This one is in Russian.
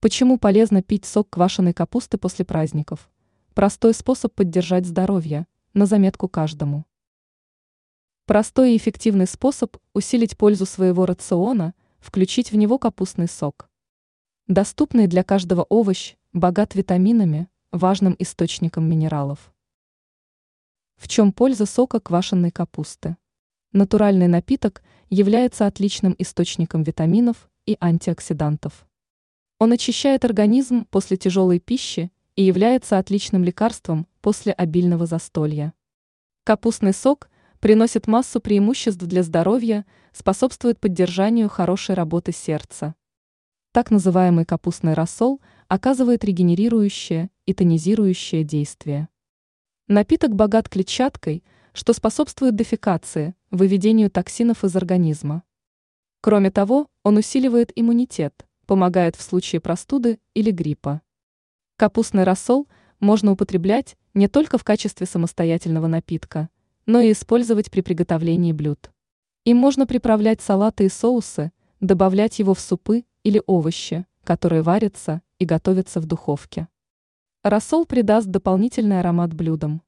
Почему полезно пить сок квашеной капусты после праздников? Простой способ поддержать здоровье, на заметку каждому. Простой и эффективный способ усилить пользу своего рациона – включить в него капустный сок. Доступный для каждого овощ, богат витаминами, важным источником минералов. В чем польза сока квашеной капусты? Натуральный напиток является отличным источником витаминов и антиоксидантов. Он очищает организм после тяжелой пищи и является отличным лекарством после обильного застолья. Капустный сок приносит массу преимуществ для здоровья, способствует поддержанию хорошей работы сердца. Так называемый капустный рассол оказывает регенерирующее и тонизирующее действие. Напиток богат клетчаткой, что способствует дефекации, выведению токсинов из организма. Кроме того, он усиливает иммунитет, помогает в случае простуды или гриппа. Капустный рассол можно употреблять не только в качестве самостоятельного напитка, но и использовать при приготовлении блюд. Им можно приправлять салаты и соусы, добавлять его в супы или овощи, которые варятся и готовятся в духовке. Рассол придаст дополнительный аромат блюдам.